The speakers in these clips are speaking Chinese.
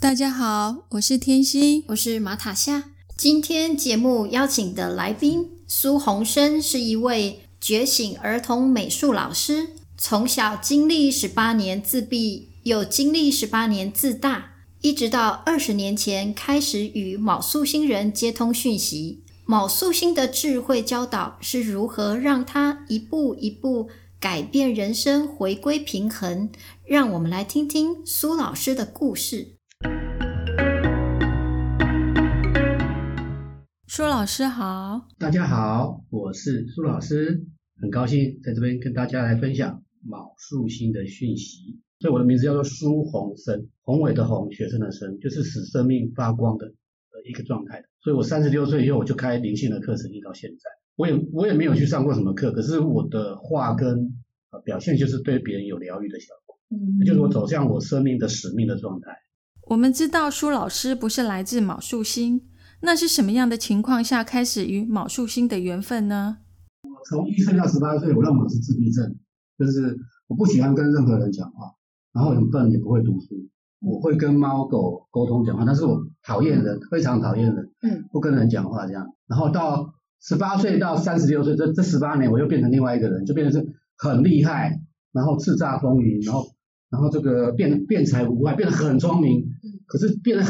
大家好，我是天心，我是马塔夏。今天节目邀请的来宾苏洪生是一位觉醒儿童美术老师，从小经历十八年自闭，又经历十八年自大，一直到二十年前开始与卯宿星人接通讯息。卯宿星的智慧教导是如何让他一步一步改变人生，回归平衡。让我们来听听苏老师的故事。苏老师好，大家好，我是苏老师，很高兴在这边跟大家来分享卯宿星的讯息。所以我的名字叫做苏宏生，宏伟的宏，学生的生，就是使生命发光的呃一个状态。所以我三十六岁以后，我就开灵性的课程，一直到现在，我也我也没有去上过什么课，可是我的话跟呃表现就是对别人有疗愈的效果，嗯，就是我走向我生命的使命的状态。我们知道苏老师不是来自卯宿星。那是什么样的情况下开始与卯树星的缘分呢？我从一岁到十八岁，我认为是自闭症，就是我不喜欢跟任何人讲话，然后很笨，也不会读书。我会跟猫狗沟通讲话，但是我讨厌人，非常讨厌人，嗯，不跟人讲话这样。然后到十八岁到三十六岁，这这十八年，我又变成另外一个人，就变成是很厉害，然后叱咤风云，然后然后这个变变才无外，变得很聪明，可是变得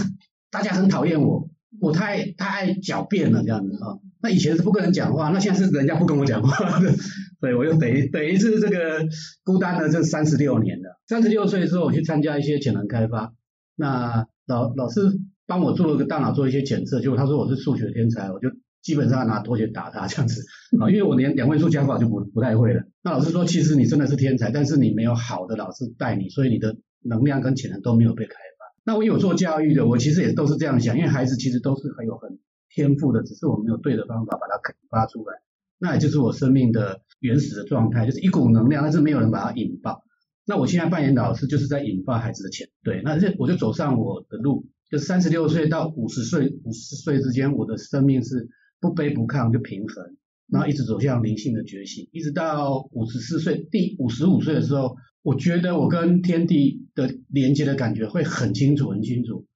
大家很讨厌我。我太太爱狡辩了，这样子啊。那以前是不跟人讲话，那现在是人家不跟我讲话，所以我又等于等于是这个孤单了这三十六年了。三十六岁之后，我去参加一些潜能开发，那老老师帮我做了个大脑做一些检测，结果他说我是数学天才，我就基本上拿拖鞋打他这样子啊，因为我连两位数加法就不不太会了。那老师说，其实你真的是天才，但是你没有好的老师带你，所以你的能量跟潜能都没有被开。那我有做教育的，我其实也都是这样想，因为孩子其实都是很有很天赋的，只是我没有对的方法把它开发出来。那也就是我生命的原始的状态，就是一股能量，但是没有人把它引爆。那我现在扮演老师，就是在引发孩子的潜对。那这我就走上我的路，就三十六岁到五十岁，五十岁之间，我的生命是不卑不亢，就平衡，然后一直走向灵性的觉醒，一直到五十四岁，第五十五岁的时候。我觉得我跟天地的连接的感觉会很清楚，很清楚。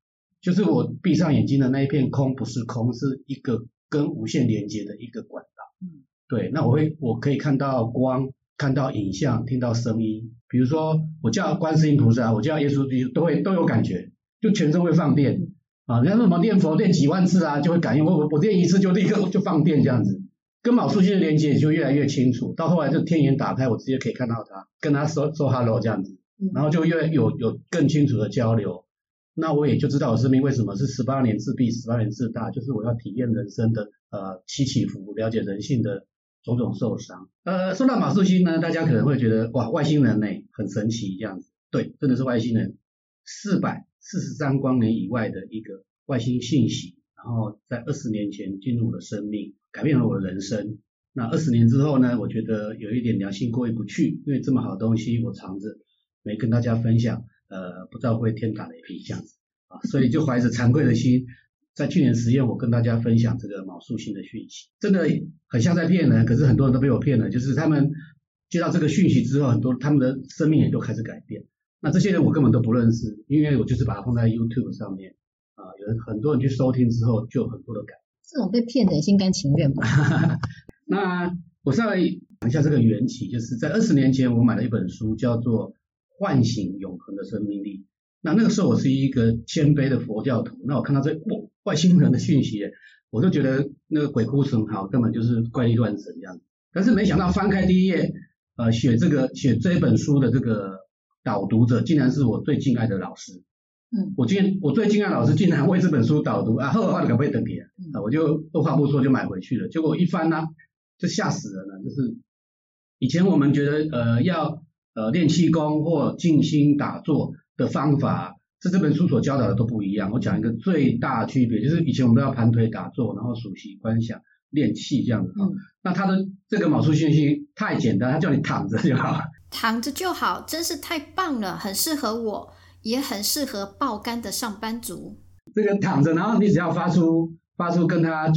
就是我闭上眼睛的那一片空不是空，是一个跟无限连接的一个管道。嗯，对。那我会，我可以看到光，看到影像，听到声音。比如说，我叫观世音菩萨，我叫耶稣基督，都会都有感觉，就全身会放电啊。人家说什么念佛念几万次啊，就会感应。我我我念一次就立刻就放电这样子。跟卯宿星的连接也就越来越清楚，到后来就天眼打开，我直接可以看到他，跟他说说 hello 这样子，然后就越有有更清楚的交流，那我也就知道我生命为什么是十八年自闭，十八年自大，就是我要体验人生的呃起起伏伏，了解人性的种种受伤。呃，说到卯宿星呢，大家可能会觉得哇外星人呢很神奇这样子，对，真的是外星人，四百四十三光年以外的一个外星信息，然后在二十年前进入了生命。改变了我的人生。那二十年之后呢？我觉得有一点良心过意不去，因为这么好的东西我藏着，没跟大家分享，呃，不知道会天打雷劈这样子啊，所以就怀着惭愧的心，在去年十月我跟大家分享这个卯宿星的讯息，真的很像在骗人，可是很多人都被我骗了，就是他们接到这个讯息之后，很多他们的生命也都开始改变。那这些人我根本都不认识，因为我就是把它放在 YouTube 上面啊，有很多人去收听之后，就有很多的改。这种被骗的心甘情愿吗？那我稍微讲一下这个缘起，就是在二十年前我买了一本书，叫做《唤醒永恒的生命力》。那那个时候我是一个谦卑的佛教徒，那我看到这外外星人的讯息，我就觉得那个鬼哭神嚎，根本就是怪力乱神这样。但是没想到翻开第一页，呃，写这个写这本书的这个导读者，竟然是我最敬爱的老师。嗯，我今天我最敬爱老师竟然为这本书导读啊，后话你可不可以等别啊？我就二话不说就买回去了。结果一翻呢，就吓死人了。就是以前我们觉得呃要呃练气功或静心打坐的方法，是这本书所教导的都不一样。我讲一个最大区别，就是以前我们都要盘腿打坐，然后数息观想练气这样子。嗯。那他的这个卯数信息太简单，他叫你躺着就好。躺着就好，真是太棒了，很适合我，也很适合爆肝的上班族。这个躺着，然后你只要发出发出跟他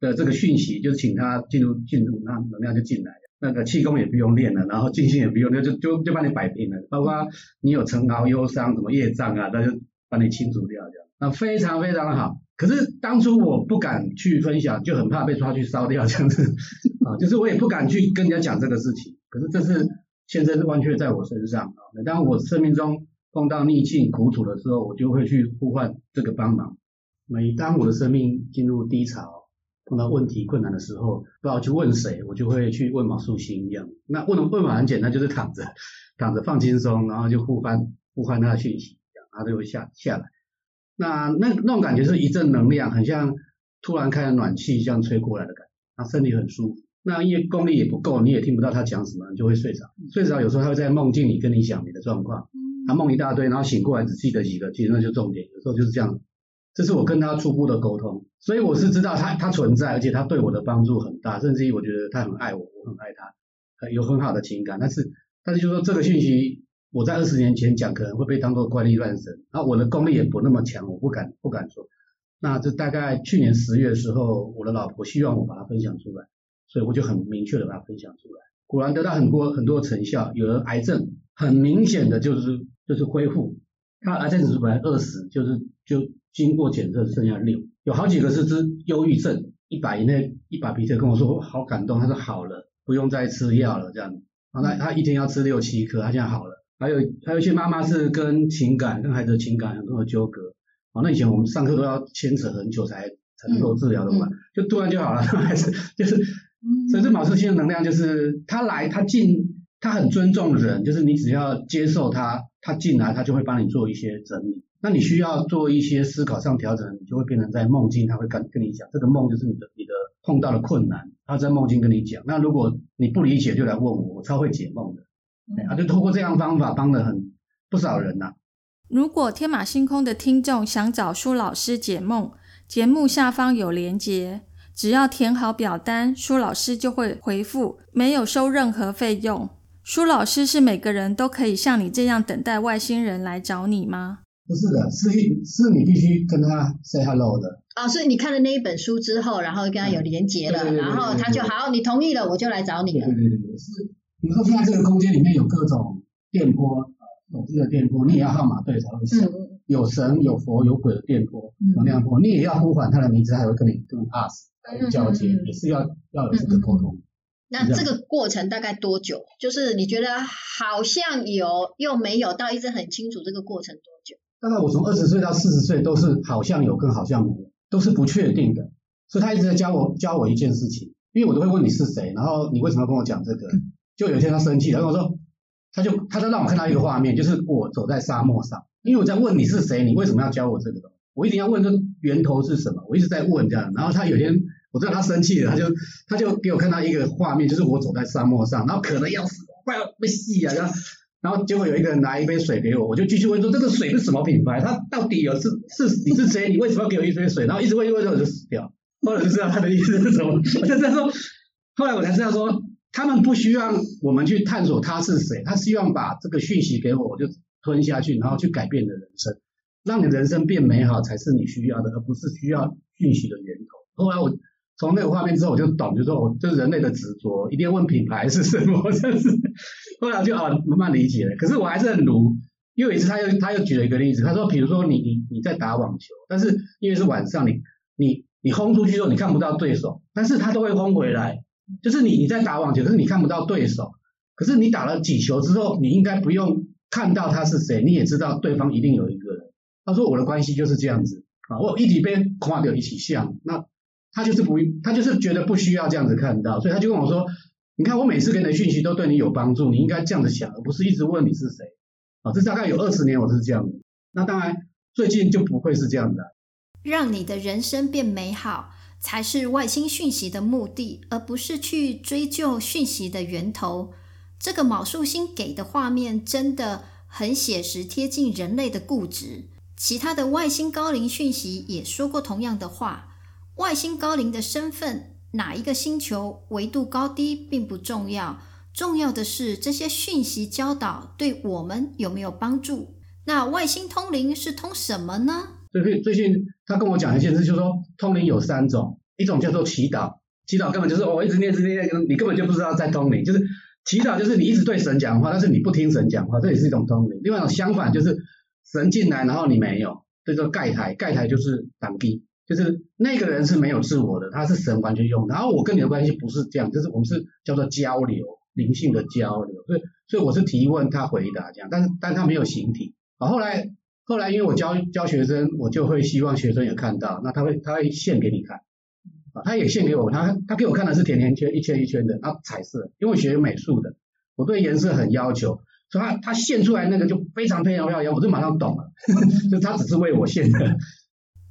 的这个讯息，就是请他进入进入，那能量就进来。那个气功也不用练了，然后静心也不用，那就就就把你摆平了。包括你有尘劳忧伤、什么业障啊，那就把你清除掉，这样。那非常非常的好。可是当初我不敢去分享，就很怕被抓去烧掉这样子啊，就是我也不敢去跟人家讲这个事情。可是这是现在是完全在我身上啊。每当我生命中碰到逆境苦楚的时候，我就会去呼唤这个帮忙。每当我的生命进入低潮。碰到问题困难的时候，不知道去问谁，我就会去问毛素心一样。那问问法很简单，就是躺着，躺着放轻松，然后就呼唤呼唤他的讯息，然后他就会下下来。那那那种感觉是一阵能量，很像突然开了暖气这样吹过来的感觉，那身体很舒服。那因为功力也不够，你也听不到他讲什么，你就会睡着。睡着有时候他会在梦境里跟你讲你的状况，他梦一大堆，然后醒过来只记得几个，其实那就重点。有时候就是这样。这是我跟他初步的沟通，所以我是知道他他存在，而且他对我的帮助很大，甚至于我觉得他很爱我，我很爱他，有很好的情感。但是但是就是说这个讯息，我在二十年前讲可能会被当作怪力乱神，那我的功力也不那么强，我不敢不敢说。那这大概去年十月的时候，我的老婆希望我把它分享出来，所以我就很明确的把它分享出来，果然得到很多很多成效。有了癌症很明显的就是就是恢复，他癌症指数本来二十，就是就。经过检测剩下六，有好几个是治忧郁症，一百以内一百皮特跟我说好感动，他说好了，不用再吃药了这样。然后他他一天要吃六七颗，他现在好了。还有还有一些妈妈是跟情感跟孩子的情感很多的纠葛，啊，那以前我们上课都要牵扯很久才才能够治疗的嘛，就突然就好了，还是就是，所以这马斯星的能量就是他来他进他很尊重人，就是你只要接受他，他进来他就会帮你做一些整理。那你需要做一些思考上调整，你就会变成在梦境，他会跟跟你讲，这个梦就是你的你的碰到的困难，他在梦境跟你讲。那如果你不理解，就来问我，我超会解梦的，啊，就透过这样方法帮了很不少人呐。如果天马星空的听众想找舒老师解梦，节目下方有连结，只要填好表单，舒老师就会回复，没有收任何费用。舒老师是每个人都可以像你这样等待外星人来找你吗？不是的，是是你必须跟他 say hello 的。哦，所以你看了那一本书之后，然后跟他有连接了，然后他就好，你同意了，我就来找你了。对对对对，是。比如说现在这个空间里面有各种电波，呃，手机的电波，你也要号码对才会响。有神有佛有鬼的电波，能量波，你也要呼唤他的名字，还会跟你跟 us 来交接，也是要要有这个沟通。那这个过程大概多久？就是你觉得好像有又没有，到一直很清楚这个过程多久？大概我从二十岁到四十岁都是好像有，跟好像没有，都是不确定的。所以他一直在教我教我一件事情，因为我都会问你是谁，然后你为什么要跟我讲这个？就有一天他生气了，跟我说，他就他就让我看到一个画面，就是我走在沙漠上，因为我在问你是谁，你为什么要教我这个？我一定要问这源头是什么，我一直在问这样。然后他有一天我知道他生气了，他就他就给我看到一个画面，就是我走在沙漠上，然后渴的要死，快要被吸啊，然后。然后结果有一个人拿一杯水给我，我就继续问说这个水是什么品牌？他到底有是是你是谁？你为什么要给我一杯水？然后一直问一问，我就死掉。后来就知道他的意思是什么。我就这样说，后来我才知道说，他们不需要我们去探索他是谁，他希望把这个讯息给我，我就吞下去，然后去改变你的人生，让你人生变美好才是你需要的，而不是需要讯息的源头。后来我从那个画面之后，我就懂，就说我这人类的执着，一定要问品牌是什么，这是。后来就啊慢慢理解了，可是我还是很鲁。又一次他又他又举了一个例子，他说，比如说你你你在打网球，但是因为是晚上，你你你轰出去之后你看不到对手，但是他都会轰回来。就是你你在打网球，可是你看不到对手，可是你打了几球之后，你应该不用看到他是谁，你也知道对方一定有一个人。他说我的关系就是这样子啊，我一体边跨掉一起像，那他就是不他就是觉得不需要这样子看到，所以他就跟我说。你看，我每次给你的讯息都对你有帮助，你应该这样子想，而不是一直问你是谁。啊，这大概有二十年我是这样的。那当然，最近就不会是这样的。让你的人生变美好，才是外星讯息的目的，而不是去追究讯息的源头。这个卯数星给的画面真的很写实，贴近人类的固执。其他的外星高龄讯息也说过同样的话。外星高龄的身份，哪一个星球维度高低并不重要，重要的是这些讯息教导对我们有没有帮助。那外星通灵是通什么呢？最近最近他跟我讲一件事，就是说通灵有三种，一种叫做祈祷，祈祷根本就是我一直念一直念，你根本就不知道在通灵，就是祈祷就是你一直对神讲话，但是你不听神讲话，这也是一种通灵。另外一种相反就是神进来，然后你没有，这叫盖台，盖台就是挡逼。就是那个人是没有自我的，他是神完全用，然后我跟你的关系不是这样，就是我们是叫做交流，灵性的交流，所以所以我是提问他回答这样，但是但他没有形体。啊，后来后来因为我教教学生，我就会希望学生也看到，那他会他会现给你看，啊，他也献给我，他他给我看的是甜甜圈一圈一圈的，啊，彩色，因为学美术的，我对颜色很要求，所以他他现出来那个就非常非常漂亮，我就马上懂了，就他只是为我现的。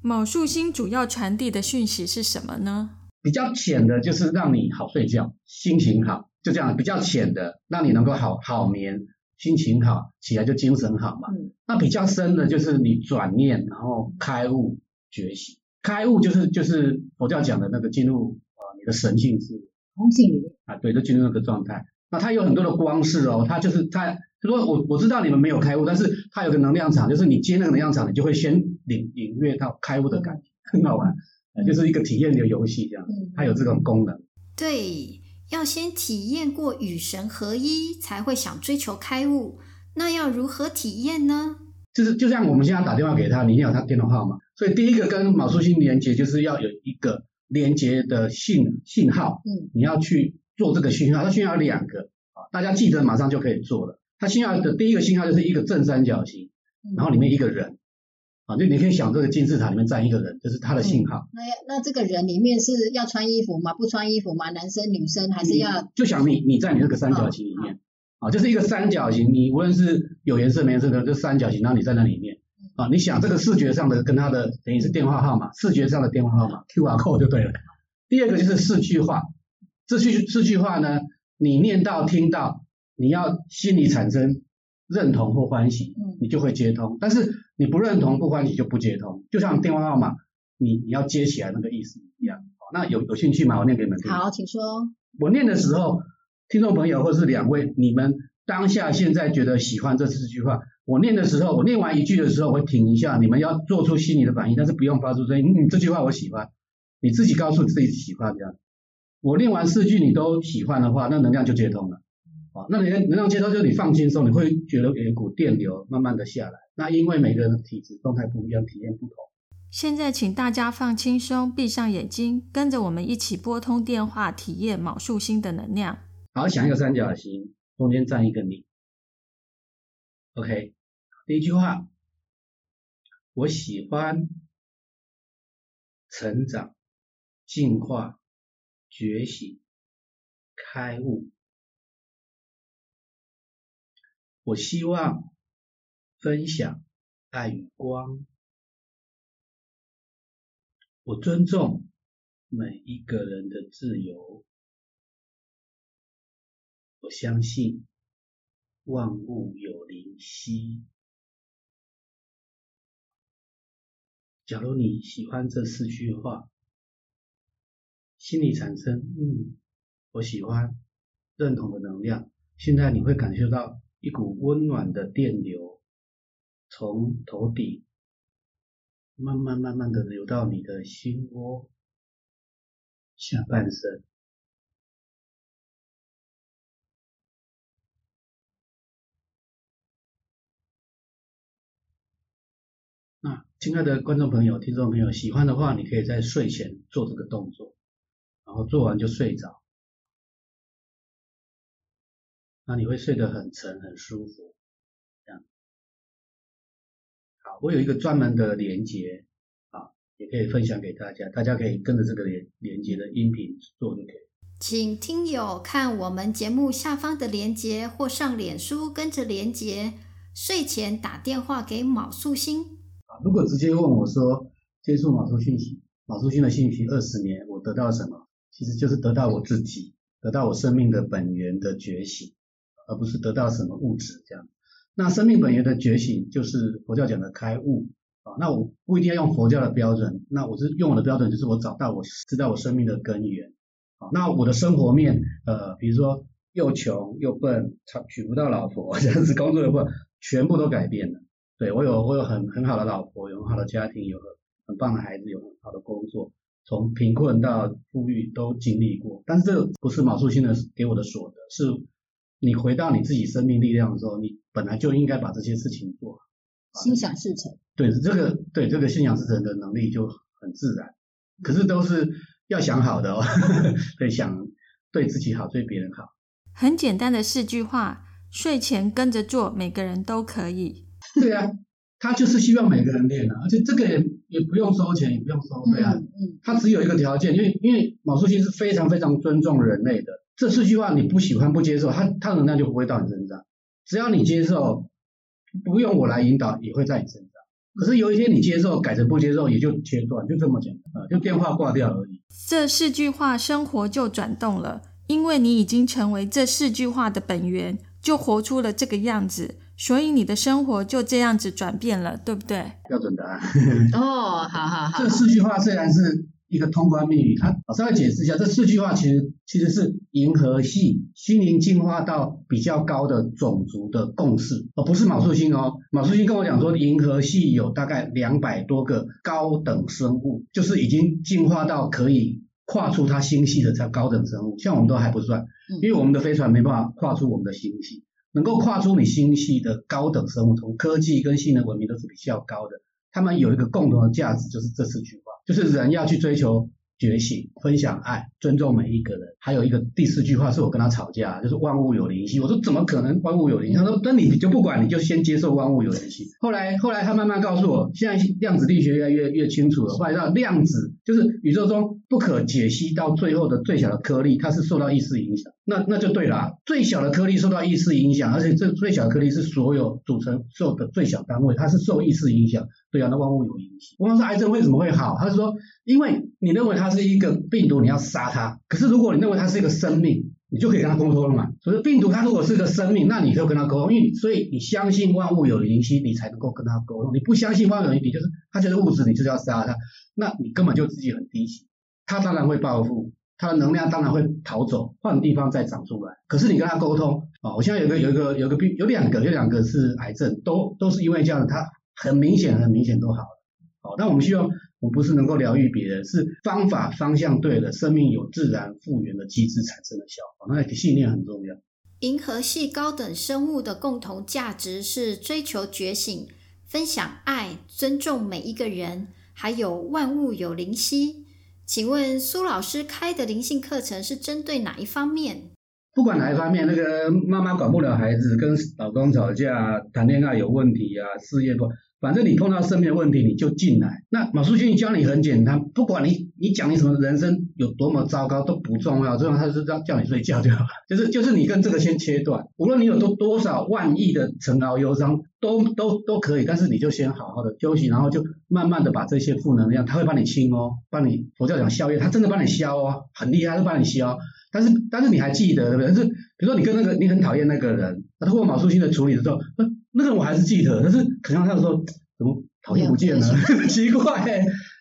卯宿星主要传递的讯息是什么呢？比较浅的，就是让你好睡觉，心情好，就这样。比较浅的，让你能够好好眠，心情好，起来就精神好嘛。那比较深的，就是你转念，然后开悟觉醒。开悟就是就是佛教讲的那个进入啊你的神性是空性里面啊，对，就进入那个状态。那它有很多的光式哦，它就是它。如果我我知道你们没有开悟，但是它有个能量场，就是你接那个能量场，你就会先领领略到开悟的感觉，很好玩，就是一个体验的游戏这样，它有这种功能。对，要先体验过与神合一，才会想追求开悟。那要如何体验呢？就是就像我们现在打电话给他，你有他电话号码，所以第一个跟卯宿星连接，就是要有一个连接的信信号，嗯，你要去做这个信号，它信号两个啊，大家记得马上就可以做了。它信号的第一个信号就是一个正三角形，然后里面一个人，啊，就你可以想这个金字塔里面站一个人，这是他的信号。那那这个人里面是要穿衣服吗？不穿衣服吗？男生女生还是要？就想你你在你这个三角形里面，啊，就是一个三角形，你无论是有颜色没颜色的，就三角形，然后你在那里面，啊，你想这个视觉上的跟他的等于是电话号码，视觉上的电话号码 Q R code 就对了。第二个就是四句话，这句四句话呢，你念到听到。你要心里产生认同或欢喜，你就会接通。但是你不认同不欢喜就不接通。就像电话号码，你你要接起来那个意思一样。那有有兴趣吗？我念给你们听。好，请说。我念的时候，听众朋友或是两位，你们当下现在觉得喜欢这四句话，我念的时候，我念完一句的时候，我会停一下，你们要做出心理的反应，但是不用发出声音。嗯，这句话我喜欢，你自己告诉自己喜欢这样。我念完四句你都喜欢的话，那能量就接通了。啊，那你能量接通就是你放轻松，你会觉得有一股电流慢慢的下来。那因为每个人的体质状态不一样，体验不同。现在请大家放轻松，闭上眼睛，跟着我们一起拨通电话，体验卯数星的能量。好，想一个三角形，中间站一个你。OK，第一句话，我喜欢成长、进化、觉醒、开悟。我希望分享爱与光。我尊重每一个人的自由。我相信万物有灵犀。假如你喜欢这四句话，心里产生嗯，我喜欢认同的能量，现在你会感受到。一股温暖的电流从头顶慢慢慢慢的流到你的心窝下半身。那亲爱的观众朋友、听众朋友，喜欢的话，你可以在睡前做这个动作，然后做完就睡着。那你会睡得很沉很舒服，我有一个专门的连接啊，也可以分享给大家，大家可以跟着这个连连接的音频做就可以。请听友看我们节目下方的连接，或上脸书跟着连接，睡前打电话给卯宿星。啊，如果直接问我说接触卯宿信息，卯宿星的信息二十年我得到什么？其实就是得到我自己，得到我生命的本源的觉醒。而不是得到什么物质这样，那生命本源的觉醒就是佛教讲的开悟，啊，那我不一定要用佛教的标准，那我是用我的标准，就是我找到我知道我生命的根源。啊，那我的生活面，呃，比如说又穷又笨，娶不到老婆，这样子工作的话，全部都改变了。对我有我有很很好的老婆，有很好的家庭，有很棒的孩子，有很好的工作，从贫困到富裕都经历过。但是这不是毛素新的给我的所得，是你回到你自己生命力量的时候，你本来就应该把这些事情做好。心想事成。对，这个对这个心想事成的能力就很自然。可是都是要想好的哦，对，想对自己好，对别人好。很简单的四句话，睡前跟着做，每个人都可以。对啊，他就是希望每个人练啊，而且这个也也不用收钱，也不用收费啊。嗯。他只有一个条件，因为因为毛书记是非常非常尊重人类的。这四句话你不喜欢不接受，它它能量就不会到你身上。只要你接受，不用我来引导，也会在你身上。可是有一天你接受，改成不接受，也就切断，就这么简单啊，就电话挂掉而已。这四句话，生活就转动了，因为你已经成为这四句话的本源，就活出了这个样子。所以你的生活就这样子转变了，对不对？标准答案。哦，好好好。这四句话虽然是一个通关密语，它我稍微解释一下，这四句话其实其实是银河系心灵进化到比较高的种族的共识，而不是马树星哦。马树星跟我讲说，银河系有大概两百多个高等生物，就是已经进化到可以跨出它星系的才高等生物，像我们都还不算，因为我们的飞船没办法跨出我们的星系。能够跨出你星系的高等生物，从科技跟性能文明都是比较高的。他们有一个共同的价值，就是这四句话，就是人要去追求。觉醒，分享爱，尊重每一个人。还有一个第四句话是我跟他吵架，就是万物有灵犀。我说怎么可能万物有灵？他说那你就不管，你就先接受万物有灵犀。后来后来他慢慢告诉我，现在量子力学越来越越清楚了。后来到量子就是宇宙中不可解析到最后的最小的颗粒，它是受到意识影响。那那就对了，最小的颗粒受到意识影响，而且这最小的颗粒是所有组成受的最小单位，它是受意识影响。对啊，那万物有灵犀。我问说癌症为什么会好？他说因为你认为它是一个病毒，你要杀它。可是如果你认为它是一个生命，你就可以跟它沟通了嘛。所以病毒它如果是一个生命，那你就跟它沟通。因为所以你相信万物有灵犀，你才能够跟它沟通。你不相信万物有灵犀，就是它就是物质，你就是要杀它。那你根本就自己很低级。他当然会报复，他的能量当然会逃走，换地方再长出来。可是你跟他沟通啊，我现在有个有一个有个病，有两个有两个是癌症，都都是因为这样，他很明显很明显都好了。好，但我们希望。我不是能够疗愈别人，是方法方向对了，生命有自然复原的机制产生的效果。那信念很重要。银河系高等生物的共同价值是追求觉醒、分享爱、尊重每一个人，还有万物有灵犀。请问苏老师开的灵性课程是针对哪一方面？不管哪一方面，那个妈妈管不了孩子，跟老公吵架、谈恋爱有问题啊，事业不。反正你碰到生命的问题，你就进来。那马书记教你很简单，不管你你讲你什么人生有多么糟糕都不重要，重要他是叫叫你睡觉就好了。就是就是你跟这个先切断，无论你有多多少万亿的尘劳忧伤，都都都可以。但是你就先好好的休息，然后就慢慢的把这些负能量，他会帮你清哦，帮你佛教讲消业，他真的帮你消哦，很厉害，是帮你消。但是但是你还记得对不对？但是比如说你跟那个你很讨厌那个人，他通过马书记的处理的时候。那那个我还是记得，但是可能他说怎么讨厌不见了，奇怪，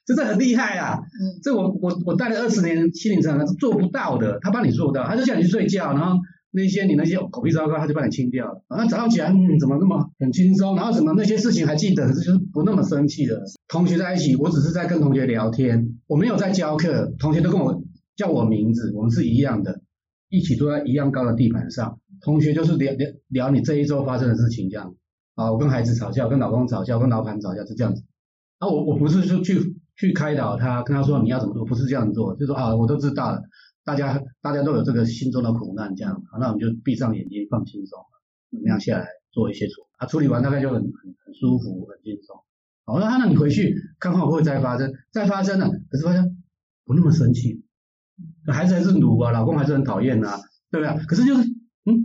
真的很厉害啊！嗯，这我我我带了二十年心灵成长是做不到的，他帮你做到，他就叫你去睡觉，然后那些你那些口鼻糟糕，他就帮你清掉了。然后早上起来，嗯，怎么那么很轻松？然后什么那些事情还记得，就是不那么生气的。同学在一起，我只是在跟同学聊天，我没有在教课，同学都跟我叫我名字，我们是一样的，一起坐在一样高的地板上，同学就是聊聊聊你这一周发生的事情这样。啊，我跟孩子吵架，跟老公吵架，跟老板吵架是这样子。啊，我我不是说去去开导他，跟他说你要怎么做，不是这样做，就说啊，我都知道了，大家大家都有这个心中的苦难，这样，那我们就闭上眼睛放轻松，那样下来做一些处理，啊，处理完大概就很很很舒服，很轻松。好，那他那你回去看看会不会再发生，再发生了，可是发现不那么生气，孩子还是怒啊，老公还是很讨厌啊，对不对？可是就是嗯。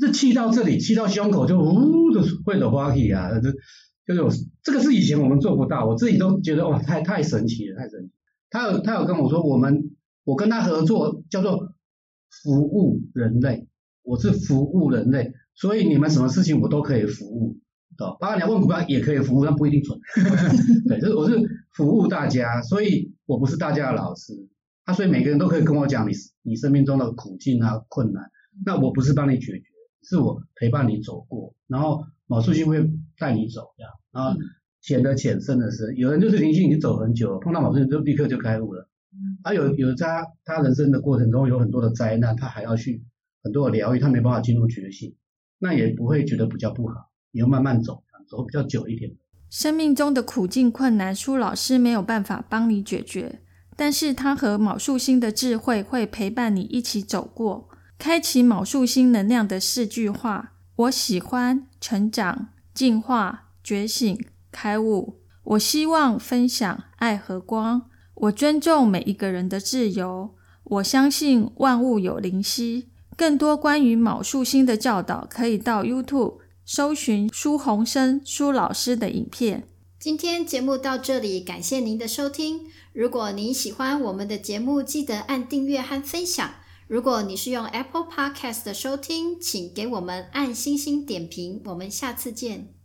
这气到这里，气到胸口就呜的会的花气啊，这就是这个是以前我们做不到，我自己都觉得哇，太太神奇了，太神奇。他有他有跟我说，我们我跟他合作叫做服务人类，我是服务人类，所以你们什么事情我都可以服务，对吧？包括你要问股票也可以服务，但不一定准。对，就是我是服务大家，所以我不是大家的老师。他所以每个人都可以跟我讲你你生命中的苦境啊困难，那我不是帮你解决，是我陪伴你走过，然后毛素心会带你走这样，然后浅的浅深的深，有人就是灵性已经走很久，碰到毛素心就立刻就开悟了。啊，有有他他人生的过程中有很多的灾难，他还要去很多的疗愈，他没办法进入觉醒，那也不会觉得比较不好，你要慢慢走，走比较久一点。生命中的苦境困难，舒老师没有办法帮你解决，但是他和卯树星的智慧会陪伴你一起走过，开启卯树星能量的四句话：我喜欢成长、进化、觉醒、开悟。我希望分享爱和光。我尊重每一个人的自由。我相信万物有灵犀。更多关于卯树星的教导，可以到 YouTube 搜寻苏洪生苏老师的影片。今天节目到这里，感谢您的收听。如果您喜欢我们的节目，记得按订阅和分享。如果你是用 Apple Podcast 的收听，请给我们按星星点评。我们下次见。